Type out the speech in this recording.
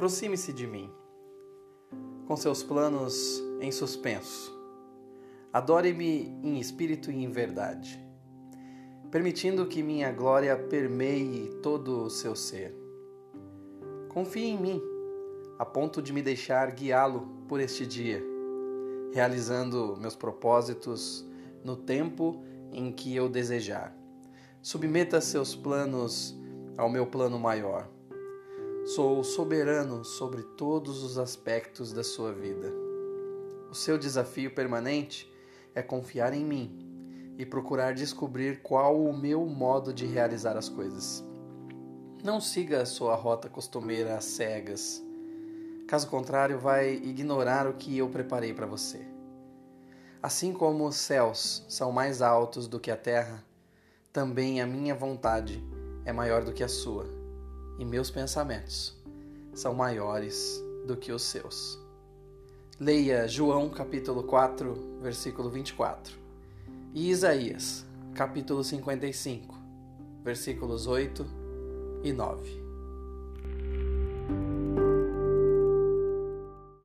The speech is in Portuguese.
Aproxime-se de mim, com seus planos em suspenso. Adore-me em espírito e em verdade, permitindo que minha glória permeie todo o seu ser. Confie em mim, a ponto de me deixar guiá-lo por este dia, realizando meus propósitos no tempo em que eu desejar. Submeta seus planos ao meu plano maior. Sou soberano sobre todos os aspectos da sua vida. O seu desafio permanente é confiar em mim e procurar descobrir qual o meu modo de realizar as coisas. Não siga a sua rota costumeira às cegas. Caso contrário, vai ignorar o que eu preparei para você. Assim como os céus são mais altos do que a terra, também a minha vontade é maior do que a sua, e meus pensamentos são maiores do que os seus. Leia João capítulo 4, versículo 24, e Isaías capítulo 55, versículos 8 e 9.